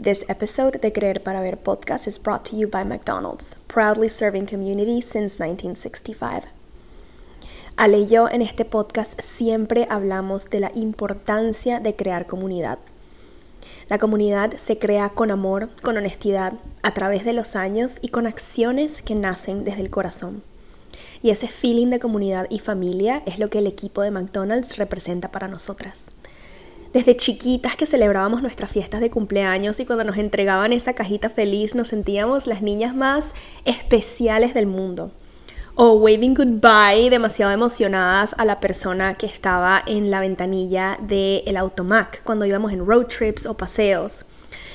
This episode de Creer para Ver podcast is brought to you by McDonald's, proudly serving community since 1965. Ale y yo en este podcast siempre hablamos de la importancia de crear comunidad. La comunidad se crea con amor, con honestidad, a través de los años y con acciones que nacen desde el corazón. Y ese feeling de comunidad y familia es lo que el equipo de McDonald's representa para nosotras desde chiquitas que celebrábamos nuestras fiestas de cumpleaños y cuando nos entregaban esa cajita feliz nos sentíamos las niñas más especiales del mundo. O waving goodbye demasiado emocionadas a la persona que estaba en la ventanilla del el automac cuando íbamos en road trips o paseos.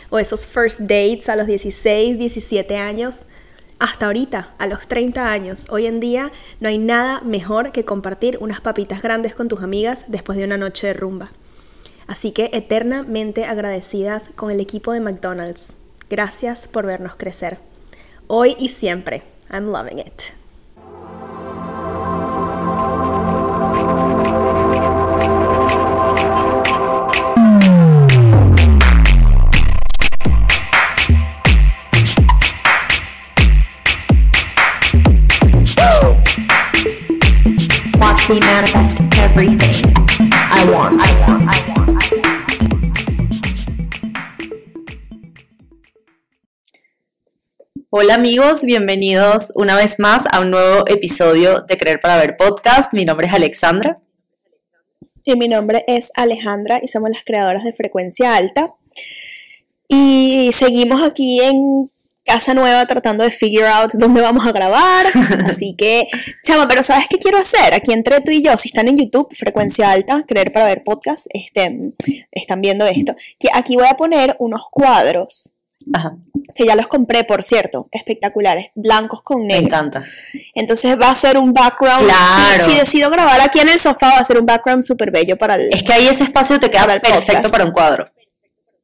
O esos first dates a los 16, 17 años. Hasta ahorita, a los 30 años, hoy en día no hay nada mejor que compartir unas papitas grandes con tus amigas después de una noche de rumba. Así que eternamente agradecidas con el equipo de McDonald's. Gracias por vernos crecer. Hoy y siempre. I'm loving it. Watch me manifest everything I want. I want. I want. Hola amigos, bienvenidos una vez más a un nuevo episodio de Creer para Ver podcast. Mi nombre es Alexandra. Y mi nombre es Alejandra y somos las creadoras de Frecuencia Alta. Y seguimos aquí en casa nueva tratando de figure out dónde vamos a grabar. Así que, chama, pero ¿sabes qué quiero hacer? Aquí entre tú y yo, si están en YouTube, Frecuencia Alta, Creer para Ver podcast, este, están viendo esto. Que aquí voy a poner unos cuadros que ya los compré, por cierto, espectaculares, blancos con negro. Me encanta. Entonces va a ser un background. Claro. Si, decido grabar aquí en el sofá, va a ser un background súper bello para el. Es que ahí ese espacio te queda perfecto para un cuadro.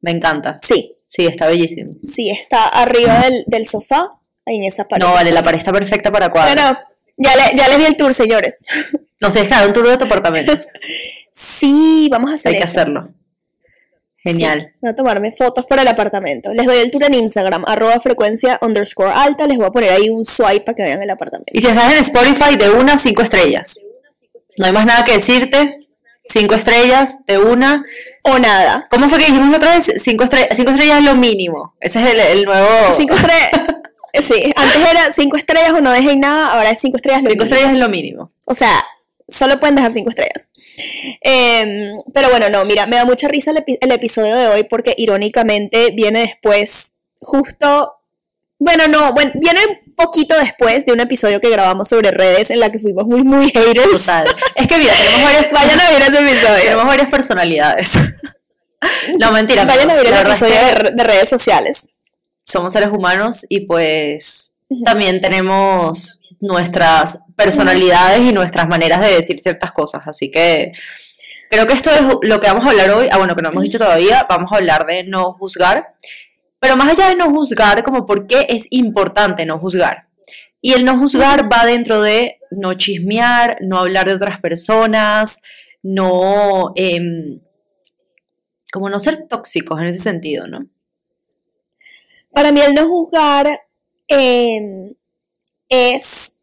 Me encanta. Sí. Sí, está bellísimo. Sí, está arriba del, del sofá, en esa pared. No, vale, la pared está perfecta para cuadro. Bueno, ya, le, ya les di el tour, señores. Nos dejaron un tour de tu apartamento. sí, vamos a hacer Hay que hacerlo. Genial. voy a tomarme fotos para el apartamento. Les doy el tour en Instagram, arroba frecuencia underscore alta. Les voy a poner ahí un swipe para que vean el apartamento. Y si estás en Spotify, de una, cinco estrellas. No hay más nada que decirte. Cinco estrellas, de una. O nada. ¿Cómo fue que dijimos otra vez? Cinco, estrellas, cinco estrellas es lo mínimo. Ese es el, nuevo. Cinco estrellas. sí, antes era cinco estrellas o no dejen nada, ahora es cinco estrellas. cinco estrellas es lo mínimo. O sea, solo pueden dejar cinco estrellas. Em, pero bueno, no, mira, me da mucha risa el, episodio de hoy porque irónicamente viene después, justo, bueno, no, bueno, viene un poquito después de un episodio que grabamos sobre redes en la que fuimos muy, muy haters. Total. Es que mira, tenemos varias, vayan a ver ese episodio. Tenemos varias personalidades. no, mentira. Vayan a ver el episodio de, redes sociales. Somos seres humanos y pues también tenemos nuestras personalidades y nuestras maneras de decir ciertas cosas. Así que creo que esto es lo que vamos a hablar hoy. Ah, bueno, que no hemos dicho todavía, vamos a hablar de no juzgar. Pero más allá de no juzgar, como por qué es importante no juzgar. Y el no juzgar va dentro de no chismear, no hablar de otras personas, no... Em, como no ser tóxicos en ese sentido, ¿no? Para mí el no juzgar em, es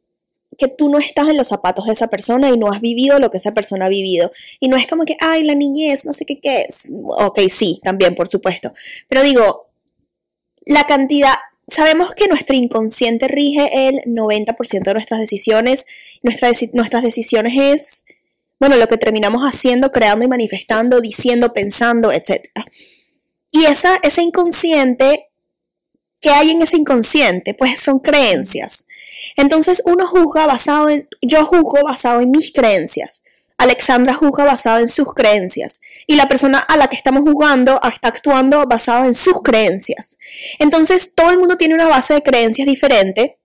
que tú no estás en los zapatos de esa persona y no has vivido lo que esa persona ha vivido. Y no es como que, ay, la niñez, no sé qué, qué es. Ok, sí, también, por supuesto. Pero digo, la cantidad, sabemos que nuestro inconsciente rige el 90% de nuestras decisiones. nuestras decisiones es, bueno, lo que terminamos haciendo, creando y manifestando, diciendo, pensando, etc. Y esa, ese inconsciente, ¿qué hay en ese inconsciente? Pues son creencias. Entonces uno juzga basado en, yo juzgo basado en mis creencias. Alexandra juzga basado en sus creencias y la persona a la que estamos juzgando está actuando basado en sus creencias. Entonces todo el mundo tiene una base de creencias diferente,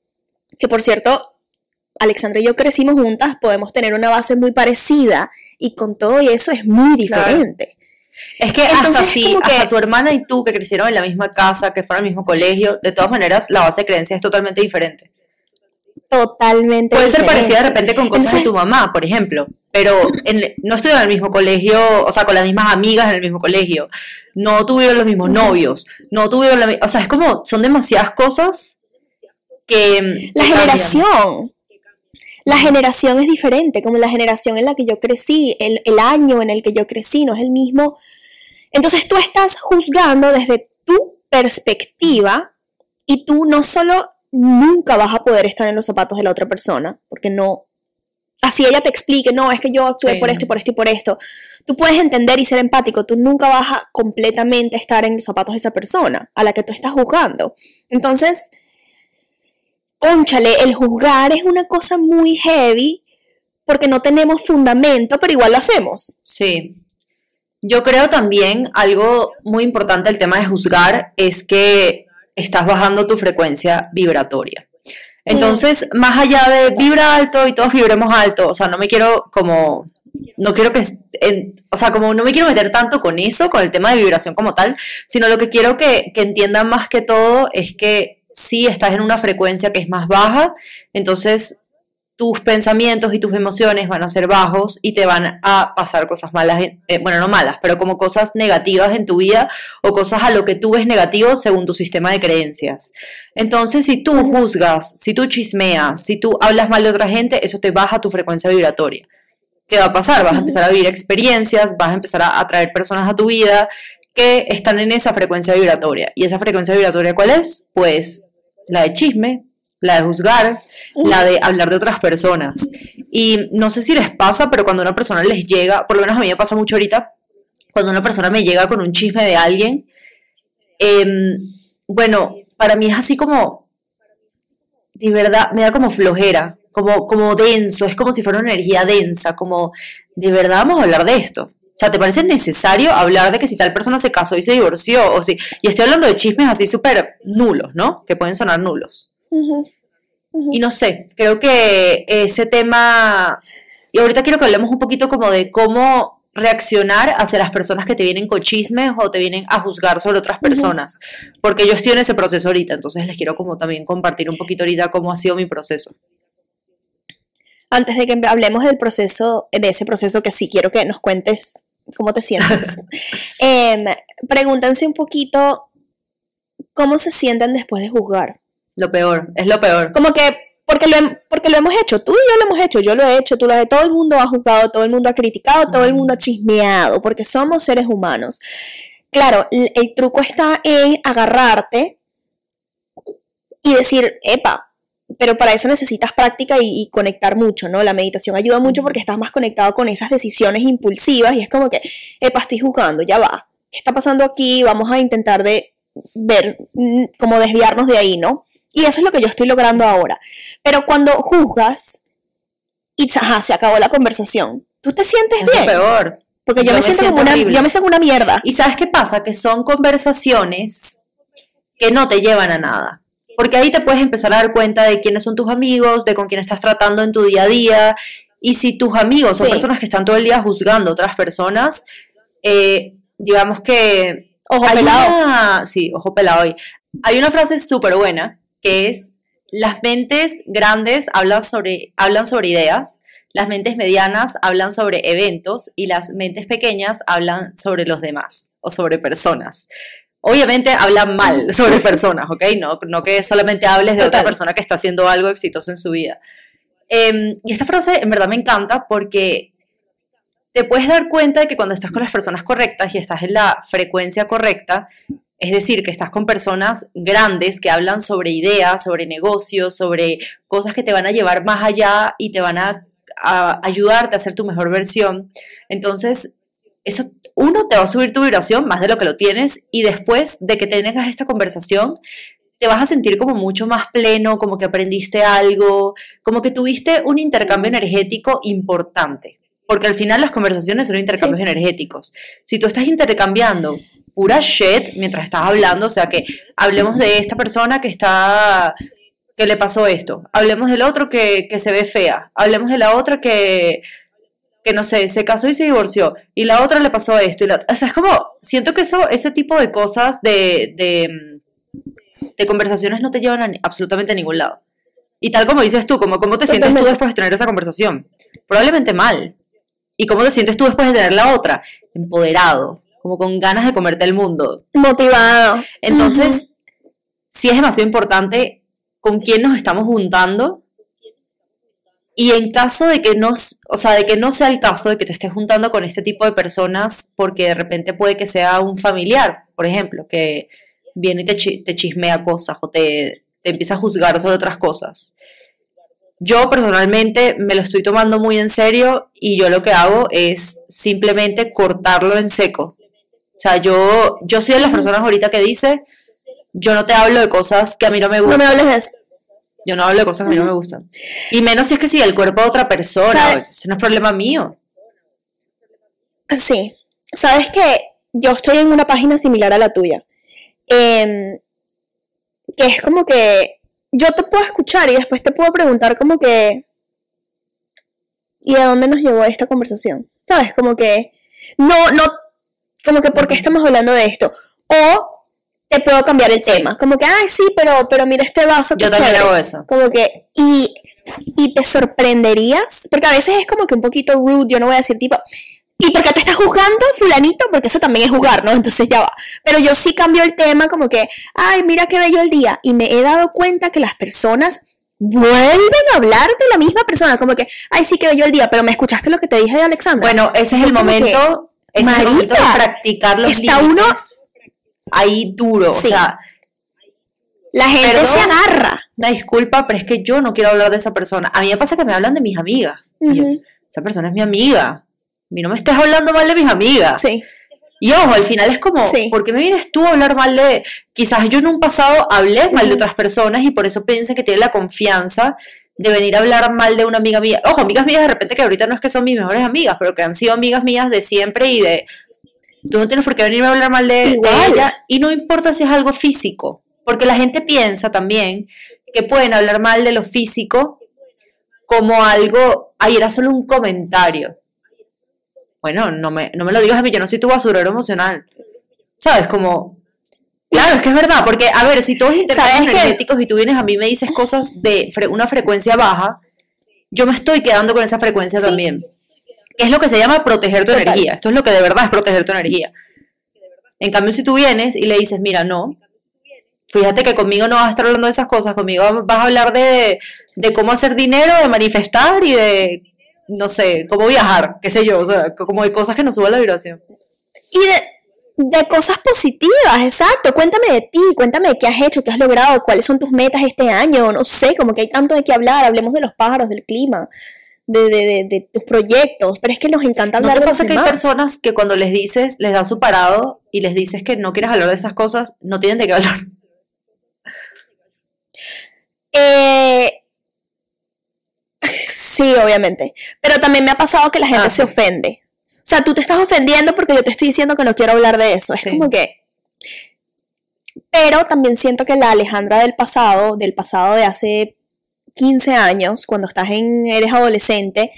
que por cierto, Alexandra y yo crecimos juntas, podemos tener una base muy parecida y con todo eso es muy diferente. Es que Entonces, hasta si hasta tu hermana y tú que crecieron en la misma casa, que fueron al mismo colegio, de todas maneras la base de creencias es totalmente diferente. Totalmente Puede ser parecida de repente con cosas de tu mamá, por ejemplo, pero no estudian en el mismo colegio, o sea, con las mismas amigas en el mismo colegio, no tuvieron los mismos novios, no tuvieron la O sea, es como, son demasiadas cosas que... La generación. La generación es diferente, como la generación en la que yo crecí, el, el año en el que yo crecí, no es el mismo. Entonces tú estás juzgando desde tu perspectiva y tú no solo nunca vas a poder estar en los zapatos de la otra persona, porque no, así ella te explique, no, es que yo actué por esto y por esto y por esto. Tú puedes entender y ser empático, tú nunca vas a completamente estar en los zapatos de esa persona a la que tú estás juzgando. Entonces, conchale, el juzgar es una cosa muy heavy porque no tenemos fundamento, pero igual lo hacemos. Sí. Yo creo también algo muy importante del tema de juzgar es que estás bajando tu frecuencia vibratoria. Entonces, más allá de vibra alto y todos vibremos alto, o sea, no me quiero como, no quiero que, o sea, como no me quiero meter tanto con eso, con el tema de vibración como tal, sino lo que quiero que, que entiendan más que todo es que si estás en una frecuencia que es más baja, entonces tus pensamientos y tus emociones van a ser bajos y te van a pasar cosas malas, eh, bueno, no malas, pero como cosas negativas en tu vida o cosas a lo que tú ves negativo según tu sistema de creencias. Entonces, si tú juzgas, si tú chismeas, si tú hablas mal de otra gente, eso te baja tu frecuencia vibratoria. ¿Qué va a pasar? Vas a empezar a vivir experiencias, vas a empezar a atraer personas a tu vida que están en esa frecuencia vibratoria. ¿Y esa frecuencia vibratoria cuál es? Pues la de chisme, la de juzgar, la de hablar de otras personas. Y no sé si les pasa, pero cuando una persona les llega, por lo menos a mí me pasa mucho ahorita, cuando una persona me llega con un chisme de alguien, em, bueno, para mí es así como, de verdad, me da como flojera, como, como denso, es como si fuera una energía densa, como, de verdad vamos a hablar de esto. O sea, ¿te parece necesario hablar de que si tal persona se casó y se divorció? O si, y estoy hablando de chismes así súper nulos, ¿no? Que pueden sonar nulos. Y no sé, creo que ese tema, y ahorita quiero que hablemos un poquito como de cómo reaccionar hacia las personas que te vienen con chismes o te vienen a juzgar sobre otras personas, porque yo estoy en ese proceso ahorita, entonces les quiero como también compartir un poquito ahorita cómo ha sido mi proceso. Antes de que hablemos del proceso, de ese proceso que sí quiero que nos cuentes cómo te sientes, eh, pregúntense un poquito cómo se sienten después de juzgar. Lo peor, es lo peor. Como que, porque lo, porque lo hemos hecho, tú y yo lo hemos hecho, yo lo he hecho, tú lo has todo el mundo ha juzgado, todo el mundo ha criticado, todo el mundo ha chismeado, porque somos seres humanos. Claro, el, truco está en agarrarte y decir, epa, pero para eso necesitas práctica y, y, conectar mucho, ¿no? La meditación ayuda mucho porque estás más conectado con esas decisiones impulsivas y es como que, epa, estoy jugando, ya va. ¿Qué está pasando aquí? Vamos a intentar de ver, mm, cómo desviarnos de ahí, ¿no? Y eso es lo que yo estoy logrando ahora. Pero cuando juzgas y ajá, se acabó la conversación, ¿tú te sientes bien? peor. Porque yo, me, siento como una, yo me siento una mierda. ¿Y sabes qué pasa? Que son conversaciones que no te llevan a nada. Porque ahí te puedes empezar a dar cuenta de quiénes son tus amigos, de con quién estás tratando en tu día a día. Y si tus amigos son personas que están todo el día juzgando a otras personas, eh, digamos que... Ojo pelado. sí, ojo pelado hoy. Hay una frase súper buena que es las mentes grandes hablan sobre, hablan sobre ideas, las mentes medianas hablan sobre eventos y las mentes pequeñas hablan sobre los demás o sobre personas. Obviamente hablan mal sobre personas, ¿ok? No, no que solamente hables de otra persona que está haciendo algo exitoso en su vida. Em, y esta frase en verdad me encanta porque te puedes dar cuenta de que cuando estás con las personas correctas y estás en la frecuencia correcta, es decir, que estás con personas grandes que hablan sobre ideas, sobre negocios, sobre cosas que te van a llevar más allá y te van a, ayudarte a hacer tu mejor versión. Entonces, eso, uno, te va a subir tu vibración más de lo que lo tienes y después de que tengas esta conversación, te vas a sentir como mucho más pleno, como que aprendiste algo, como que tuviste un intercambio energético importante. Porque al final las conversaciones son intercambios energéticos. Si tú estás intercambiando pura shit mientras estás hablando, o sea, que hablemos de esta persona que está, que le pasó esto, hablemos del otro que, se ve fea, hablemos de la otra que, que no sé, se casó y se divorció, y la otra le pasó esto, y o sea, es como, siento que eso, ese tipo de cosas, de, de, de conversaciones no te llevan a, absolutamente a ningún lado. Y tal como dices tú, como cómo te sientes tú después de tener esa conversación. Probablemente mal. ¿Y cómo te sientes tú después de tener la otra? Empoderado, como con ganas de comerte el mundo. Motivado. Entonces, sí es demasiado importante con quién nos estamos juntando. Y en caso de que no, o sea, de que no sea el caso de que te estés juntando con este tipo de personas, porque de repente puede que sea un familiar, por ejemplo, que viene y te, te chismea cosas o te, te empieza a juzgar sobre otras cosas. Yo personalmente me lo estoy tomando muy en serio y yo lo que hago es simplemente cortarlo en seco. O sea, yo, yo soy de las personas ahorita que dice, yo no te hablo de cosas que a mí no me gustan. No me hables de eso. Yo no hablo de cosas que a mí no me gustan. Y menos si es que si el cuerpo de otra persona, ese no es problema mío. Sí. Sabes que yo estoy en una página similar a la tuya. Em, que es como que yo te puedo escuchar y después te puedo preguntar como que... ¿Y a dónde nos llevó esta conversación? ¿Sabes? Como que... No, no... Como que ¿por qué estamos hablando de esto? O te puedo cambiar el tema. Como que, ay, sí, pero, pero mira este vaso. Yo también hago eso. Como que, y, y te sorprenderías, porque a veces es como que un poquito rude, yo no voy a decir tipo, ¿y por qué te estás jugando, fulanito? Porque eso también es jugar, ¿no? Entonces ya va. Pero yo sí cambio el tema como que, ay, mira qué bello el día. Y me he dado cuenta que las personas vuelven a hablar de la misma persona, como que, ay, sí que bello el día, pero me escuchaste lo que te dije de Alexandra. Bueno, ese es el momento, es momento de practicar los está uno ahí duro, o sea, la gente se agarra. Una disculpa, pero es que yo no quiero hablar de esa persona. A mí me pasa que me hablan de mis amigas. esa persona es mi amiga. A mí no me estés hablando mal de mis amigas. Sí. Y ojo, al final es como, ¿por qué me vienes tú a hablar mal de... Quizás yo en un pasado hablé mal de otras personas y por eso piensa que tiene la confianza de venir a hablar mal de una amiga mía. Ojo, amigas mías de repente que ahorita no es que son mis mejores amigas, pero que han sido amigas mías de siempre y de Tú no tienes por qué venirme a hablar mal de, ella y no importa si es algo físico, porque la gente piensa también que pueden hablar mal de lo físico como algo, ay, era solo un comentario. Bueno, no me, no me lo digas a mí, yo no soy tu basurero emocional. ¿Sabes? Como, Claro, es que es verdad, porque, a ver, si todos intercambios energéticos y tú vienes a mí y me dices cosas de una frecuencia baja, yo me estoy quedando con esa frecuencia también es lo que se llama proteger tu energía. Esto es lo que de verdad es proteger tu energía. En cambio, si tú vienes y le dices, mira, no, fíjate que conmigo no vas a estar hablando de esas cosas, conmigo vas a hablar de, cómo hacer dinero, de manifestar y de, no sé, cómo viajar, qué sé yo, o sea, como de cosas que nos suban la vibración. Y de, de cosas positivas, exacto. Cuéntame de ti, cuéntame de qué has hecho, qué has logrado, cuáles son tus metas este año, no sé, como que hay tanto de qué hablar, hablemos de los pájaros, del clima de, de, de, tus proyectos, pero es que nos encanta hablar ¿No te pasa que hay personas que cuando les dices, les das su parado y les dices que no quieres hablar de esas cosas, no tienen de qué hablar? Eh, sí, obviamente. Pero también me ha pasado que la gente ah, se ofende. O sea, tú te estás ofendiendo porque yo te estoy diciendo que no quiero hablar de eso. Es como que... Pero también siento que la Alejandra del pasado, del pasado de hace 15 años, cuando estás en, eres adolescente,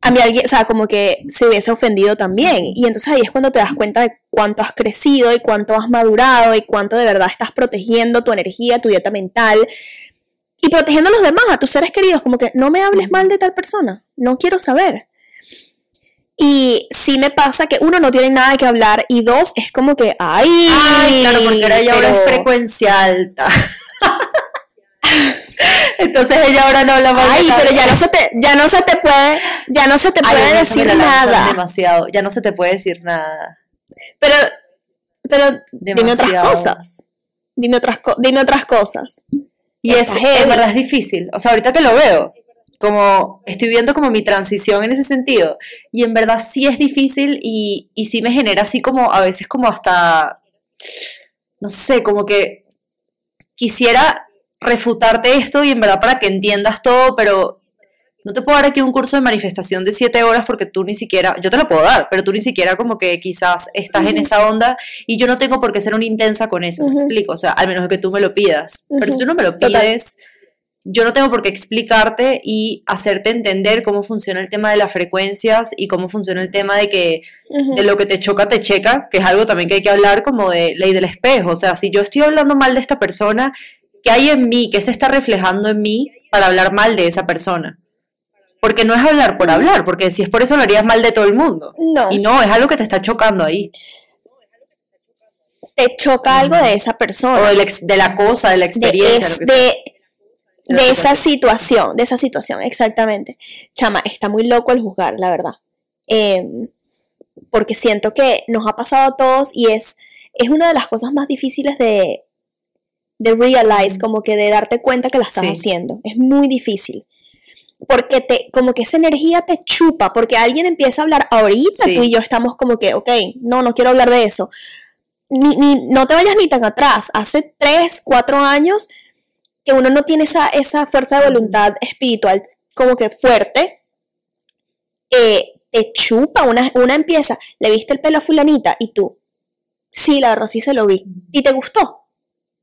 a mí alguien, o sea, como que se hubiese ofendido también. Y entonces ahí es cuando te das cuenta de cuánto has crecido y cuánto has madurado y cuánto de verdad estás protegiendo tu energía, tu dieta mental y protegiendo a los demás, a tus seres queridos, como que no me hables mal de tal persona, no quiero saber. Y sí me pasa que uno no tiene nada que hablar y dos es como que, ay, ay claro, porque ahora ya es frecuencia alta. Entonces ella ahora no habla más. Ay, pero ya no se te, ya no se te puede, ya no se te puede decir nada. Demasiado, ya no se te puede decir nada. Pero, pero dime otras cosas. Dime otras, dime otras cosas. Y es, en verdad es difícil. O sea, ahorita que lo veo, como estoy viendo como mi transición en ese sentido. Y en verdad sí es difícil y, y sí me genera así como a veces como hasta, no sé, como que quisiera refutarte esto y en verdad para que entiendas todo, pero no te puedo dar aquí un curso de manifestación de siete horas porque tú ni siquiera, yo te lo puedo dar, pero tú ni siquiera como que quizás estás en esa onda y yo no tengo por qué ser una intensa con eso, me explico, o sea, al menos que tú me lo pidas, pero si tú no me lo pides, yo no tengo por qué explicarte y hacerte entender cómo funciona el tema de las frecuencias y cómo funciona el tema de que de lo que te choca te checa, que es algo también que hay que hablar como de ley del espejo, o sea, si yo estoy hablando mal de esta persona, ¿Qué hay en mí? ¿Qué se está reflejando en mí? para hablar mal de esa persona. Porque no es hablar por hablar, porque si es por eso lo harías mal de todo el mundo. No. Y no, es algo que te está chocando ahí. Te choca algo de esa persona. O de la cosa, de la de, experiencia. es- lo que sea. de, De esa situación, de esa situación, exactamente. Chama, está muy loco el juzgar, la verdad. Em, porque siento que nos ha pasado a todos y es, es una de las cosas más difíciles de, de realize, como que de darte cuenta que la estás Sí. haciendo. Es muy difícil. Porque te, como que esa energía te chupa, porque alguien empieza a hablar ahorita, Sí. tú y yo estamos como que, ok, no, no quiero hablar de eso. Ni, ni- no te vayas ni tan atrás. Hace tres, cuatro años que uno no tiene esa, esa fuerza de voluntad espiritual como que fuerte, eh, te chupa, una, una empieza, le viste el pelo a fulanita y tú, sí, la verdad sí se lo vi, y te gustó.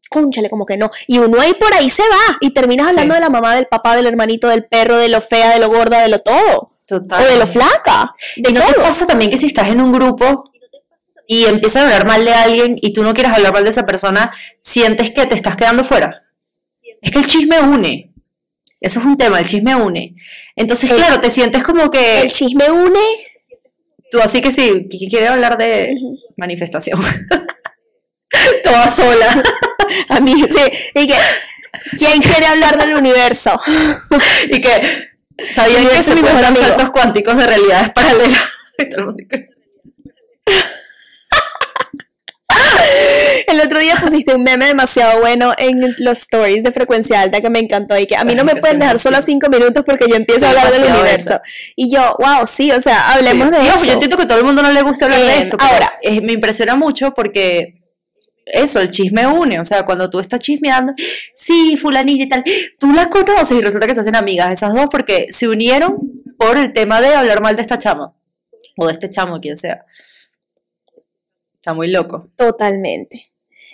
Cónchale, como que no. Y uno ahí por ahí se va y terminas hablando Sí. de la mamá, del papá, del hermanito, del perro, de lo fea, de lo gorda, de lo todo. Total. O de lo flaca. De ¿Y no te todo. pasa también que si estás en un grupo y empiezan a hablar mal de alguien y tú no quieres hablar mal de esa persona, sientes que te estás quedando fuera? Es que el chisme une. Eso es un tema, el chisme une. Entonces, El- claro, te sientes como que El chisme une. tú así que sí, quiere hablar de manifestación. Toda sola. A mí, sí. Y que, ¿quién quiere hablar del universo? y que sabían que se pueden saltos cuánticos de realidades paralelas. El otro día pusiste un meme demasiado bueno en los stories de frecuencia alta que me encantó y que a mí no me pueden dejar solo cinco minutos porque yo empiezo a hablar del universo. eso. Y yo, wow, sí, o sea, hablemos Sí. de Digo, eso. Yo entiendo que a todo el mundo no le gusta hablar Eh, de esto. pero ahora- me impresiona mucho porque eso, el chisme une. O sea, cuando tú estás chismeando, sí, fulanilla y tal, tú la conoces y resulta que se hacen amigas esas dos porque se unieron por el tema de hablar mal de esta chama. O de este chamo, quien sea. Está muy loco. Totalmente.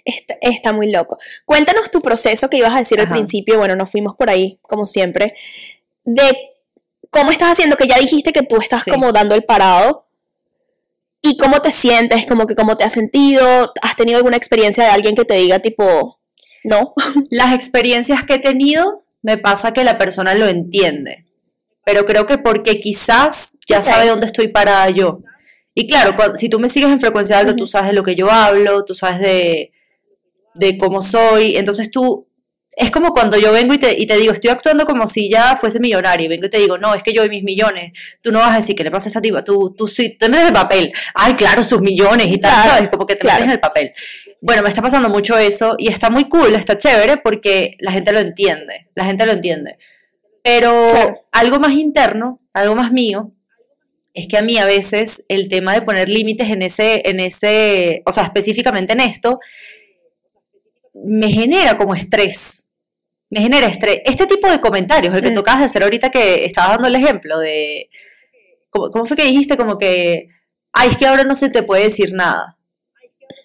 Está, está muy loco. Cuéntanos tu proceso que ibas a decir al principio. Bueno, nos fuimos por ahí, como siempre. De cómo estás haciendo, que ya dijiste que tú estás Sí. como dando el parado. ¿Y cómo te sientes? Como que cómo te has sentido. ¿Has tenido alguna experiencia de alguien que te diga tipo, no? Las experiencias que he tenido, me pasa que la persona lo entiende. Pero creo que porque quizás ya sabe dónde estoy parada yo. Y claro, cuando- si tú me sigues en frecuencia alta, tú sabes de lo que yo hablo, tú sabes de, de cómo soy. Entonces tú, es como cuando yo vengo y te, y te digo, estoy actuando como si ya fuese millonario. Y vengo y te digo, no, es que yo y mis millones. Tú no vas a decir, ¿qué le pasa a esta tipa? Tú, tú sí, te metes el papel. Ay, claro, sus millones y tal, Claro, ¿sabes? Como que te claro. metes en el papel. Bueno, me está pasando mucho eso y está muy cool, está chévere porque la gente lo entiende, la gente lo entiende. Pero Claro. algo más interno, algo más mío, es que a mí a veces el tema de poner límites en ese, en ese, o sea, específicamente en esto, me genera como estrés. Me genera estrés. Este tipo de comentarios, el que Mm. tú acabas de hacer ahorita que estabas dando el ejemplo de, ¿cómo, cómo fue que dijiste? Como que, ay, es que ahora no se te puede decir nada.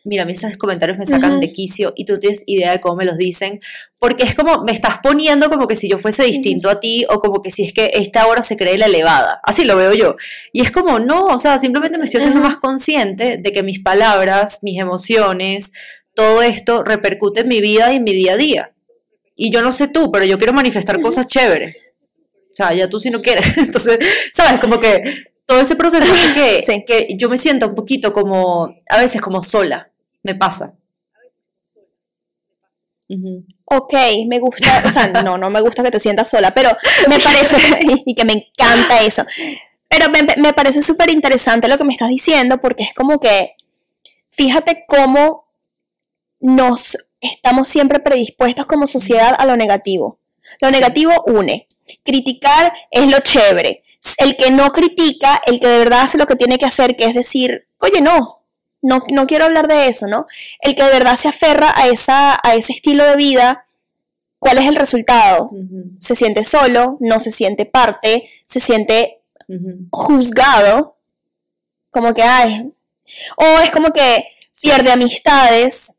Mira, a mí esos comentarios me sacan Ujú. de quicio y tú tienes idea de cómo me los dicen, porque es como, me estás poniendo como que si yo fuese distinto a ti o como que si es que esta hora se cree la elevada, así lo veo yo. Y es como, no, o sea, simplemente me estoy haciendo Ujú. más consciente de que mis palabras, mis emociones, todo esto repercute en mi vida y en mi día a día. Y yo no sé tú, pero yo quiero manifestar cosas chéveres. O sea, ya tú si no quieres. Entonces, ¿sabes? Como que todo ese proceso que, Sí. que yo me siento un poquito como, a veces como sola. Me pasa. Ujú. Ok, me gusta, o sea, no, no me gusta que te sientas sola, pero me parece, y que me encanta eso, pero me, me parece súper interesante lo que me estás diciendo, porque es como que, fíjate cómo nos estamos siempre predispuestos como sociedad a lo negativo. Lo negativo une. Criticar es lo chévere. El que no critica, el que de verdad hace lo que tiene que hacer, que es decir, oye, no, no, no quiero hablar de eso, ¿no? El que de verdad se aferra a, esa, a ese estilo de vida, ¿cuál es el resultado? Se siente solo, no se siente parte, se siente juzgado, como que, ay, o es como que pierde amistades,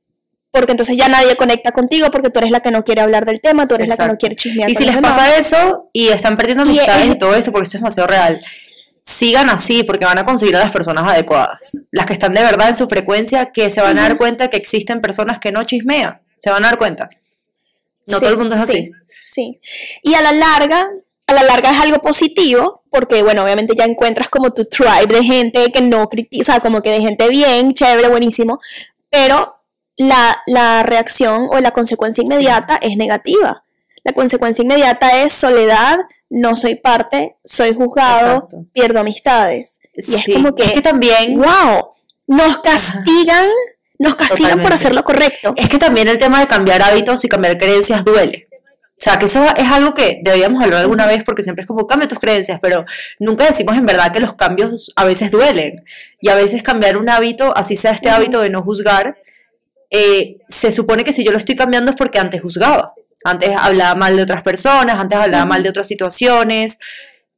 porque entonces ya nadie conecta contigo porque tú eres la que no quiere hablar del tema, tú eres la que no quiere chismear Y si les demás. pasa eso y están perdiendo Y amistades es- y todo eso, porque esto es demasiado real, sigan así porque van a conseguir a las personas adecuadas. Las que están de verdad en su frecuencia, que se van a dar cuenta que existen personas que no chismean. Se van a dar cuenta. No Sí, todo el mundo es sí, así. Sí. Y a la larga, a la larga es algo positivo, porque bueno, obviamente ya encuentras como tu tribe de gente que no critiza, como que de gente bien, chévere, buenísimo, pero la, la reacción o la consecuencia inmediata es negativa. La consecuencia inmediata es soledad, no soy parte, soy juzgado, pierdo amistades. Y es como que, es que también, wow, nos castigan, nos castigan por hacer lo correcto. Es que también el tema de cambiar hábitos y cambiar creencias duele. O sea, que eso es algo que deberíamos hablar alguna vez porque siempre es como cambia tus creencias, pero nunca decimos en verdad que los cambios a veces duelen. Y a veces cambiar un hábito, así sea este hábito de no juzgar, eh, se supone que si yo lo estoy cambiando es porque antes juzgaba. Antes hablaba mal de otras personas, antes hablaba mal de otras situaciones.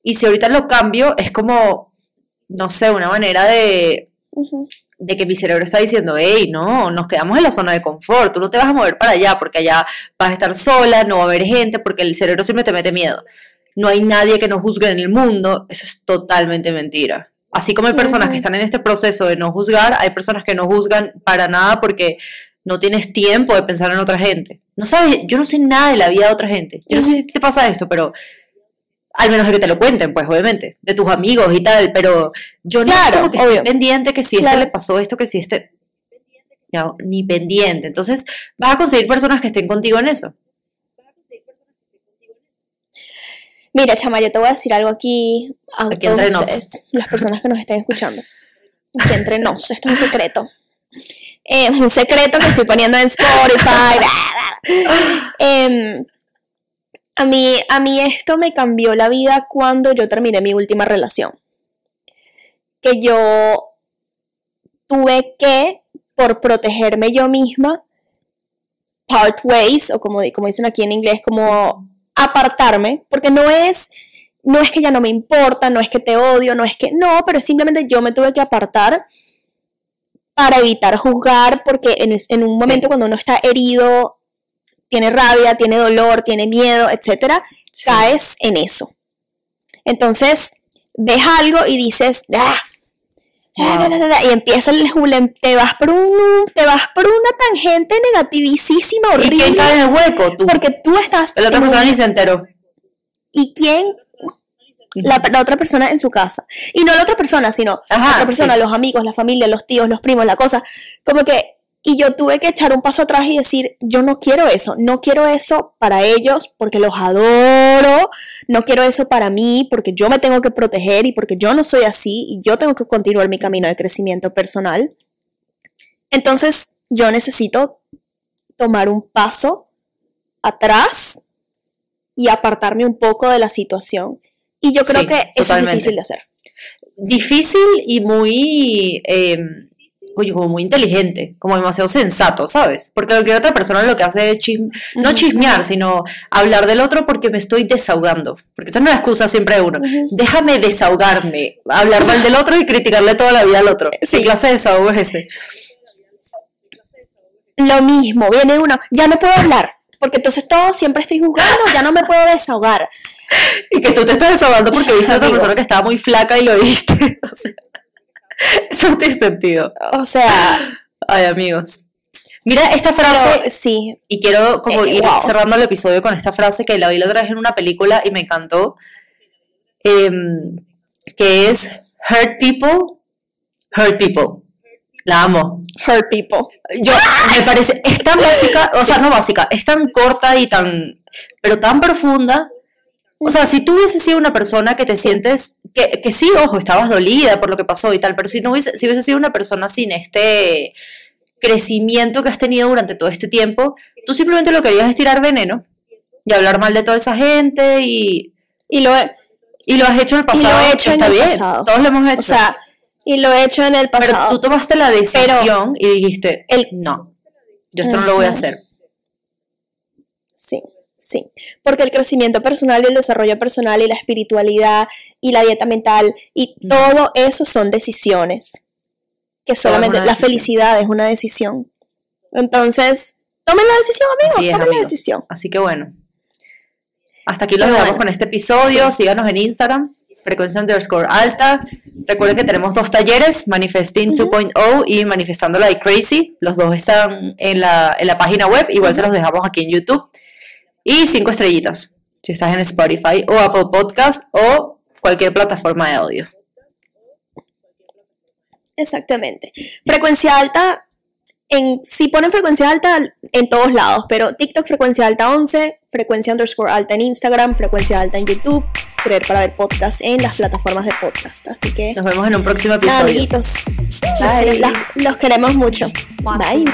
Y si ahorita lo cambio, es como, no sé, una manera de, de que mi cerebro está diciendo, hey, no, nos quedamos en la zona de confort, tú no te vas a mover para allá porque allá vas a estar sola, no va a haber gente, porque el cerebro siempre te mete miedo. No hay nadie que nos juzgue en el mundo, eso es totalmente mentira. Así como hay personas que están en este proceso de no juzgar, hay personas que no juzgan para nada porque no tienes tiempo de pensar en otra gente. No sabes, yo no sé nada de la vida de otra gente. Yo no sé si te pasa esto, pero al menos de que te lo cuenten, pues obviamente, de tus amigos y tal, pero yo no claro, como que estoy pendiente que si este le pasó esto, que si este ni pendiente. Entonces, vas a conseguir personas que estén contigo en eso. Mira, chama, yo te voy a decir algo aquí a aquí entre nos. las personas que nos estén escuchando. Aquí entre nos, esto es un secreto. Es un secreto que estoy poniendo en Spotify. Em, a, mí, a mí esto me cambió la vida cuando yo terminé mi última relación. Que yo tuve que, por protegerme yo misma, part ways, o como, como dicen aquí en inglés, como apartarme, porque no es, no es que ya no me importa, no es que te odio, no es que, no, pero simplemente yo me tuve que apartar para evitar juzgar, porque en, un momento cuando uno está herido, tiene rabia, tiene dolor, tiene miedo, etcétera, caes en eso. Entonces, ves algo y dices, ¡ah! Y empieza el te vas por un, te vas por una tangente negativísima, horrible. ¿Y quién cae en el hueco? Tú. Porque tú estás. La otra persona ni se enteró. ¿Y quién? La, otra persona en su casa. Y no la otra persona, sino la otra persona, los amigos, la familia, los tíos, los primos, la cosa. Como que y yo tuve que echar un paso atrás y decir, yo no quiero eso, no quiero eso para ellos porque los adoro, no quiero eso para mí porque yo me tengo que proteger y porque yo no soy así y yo tengo que continuar mi camino de crecimiento personal. Entonces yo necesito tomar un paso atrás y apartarme un poco de la situación. Y yo creo que eso es difícil de hacer. Difícil y muy... Em, como muy inteligente, como demasiado sensato, ¿sabes? Porque cualquier otra persona lo que hace es no chismear, sino hablar del otro porque me estoy desahogando. Porque esa es una excusa siempre de uno. Déjame desahogarme, hablar mal del otro y criticarle toda la vida al otro. ¿Qué clase de desahogo es ese? Lo mismo, viene uno, ya no puedo hablar, porque entonces todo siempre estoy jugando, ya no me puedo desahogar. Y que tú te estás desahogando porque viste a otra persona que estaba muy flaca y lo viste. O sea. Eso no tiene sentido. O sea. Ay, amigos. Mira esta frase. sí. Y quiero como eh, ir cerrando el episodio con esta frase que la vi la otra vez en una película y me encantó. Em, que es Hurt people, hurt people. La amo. Hurt people. Yo me parece, es tan básica, o sea, no básica, es tan corta y tan, pero tan profunda o sea, si tú hubieses sido una persona que te sientes, que, que sí, ojo, estabas dolida por lo que pasó y tal, pero si no hubiese, si hubiese sido una persona sin este crecimiento que has tenido durante todo este tiempo, tú simplemente lo querías es tirar veneno y hablar mal de toda esa gente y... Y lo, y lo has hecho en el pasado. Y lo he hecho en el pasado. Todos lo hemos hecho. O sea, y lo he hecho en el pasado. Pero tú tomaste la decisión y dijiste, el, no, yo esto no lo voy a hacer. Sí. Sí, porque el crecimiento personal y el desarrollo personal y la espiritualidad y la dieta mental y todo eso son decisiones. Que solamente la felicidad es una decisión. Entonces, tomen la decisión, amigos, tomen la decisión. Así que bueno. Hasta aquí lo dejamos con este episodio. Síganos en Instagram, frecuencia underscore alta. Recuerden que tenemos dos talleres, Manifesting 2.0 y Manifestando Like Crazy. Los dos están en la, en la página web. Igual se los dejamos aquí en YouTube. Y cinco estrellitas, si estás en Spotify o Apple Podcast o cualquier plataforma de audio. Exactamente. Frecuencia alta, en, si ponen frecuencia alta en todos lados, pero TikTok frecuencia alta 11, frecuencia underscore alta en Instagram, frecuencia alta en YouTube, creer para ver podcast en las plataformas de podcast. Así que nos vemos en un próximo episodio. Nada, amiguitos. Bye. Los, los queremos mucho. Bye.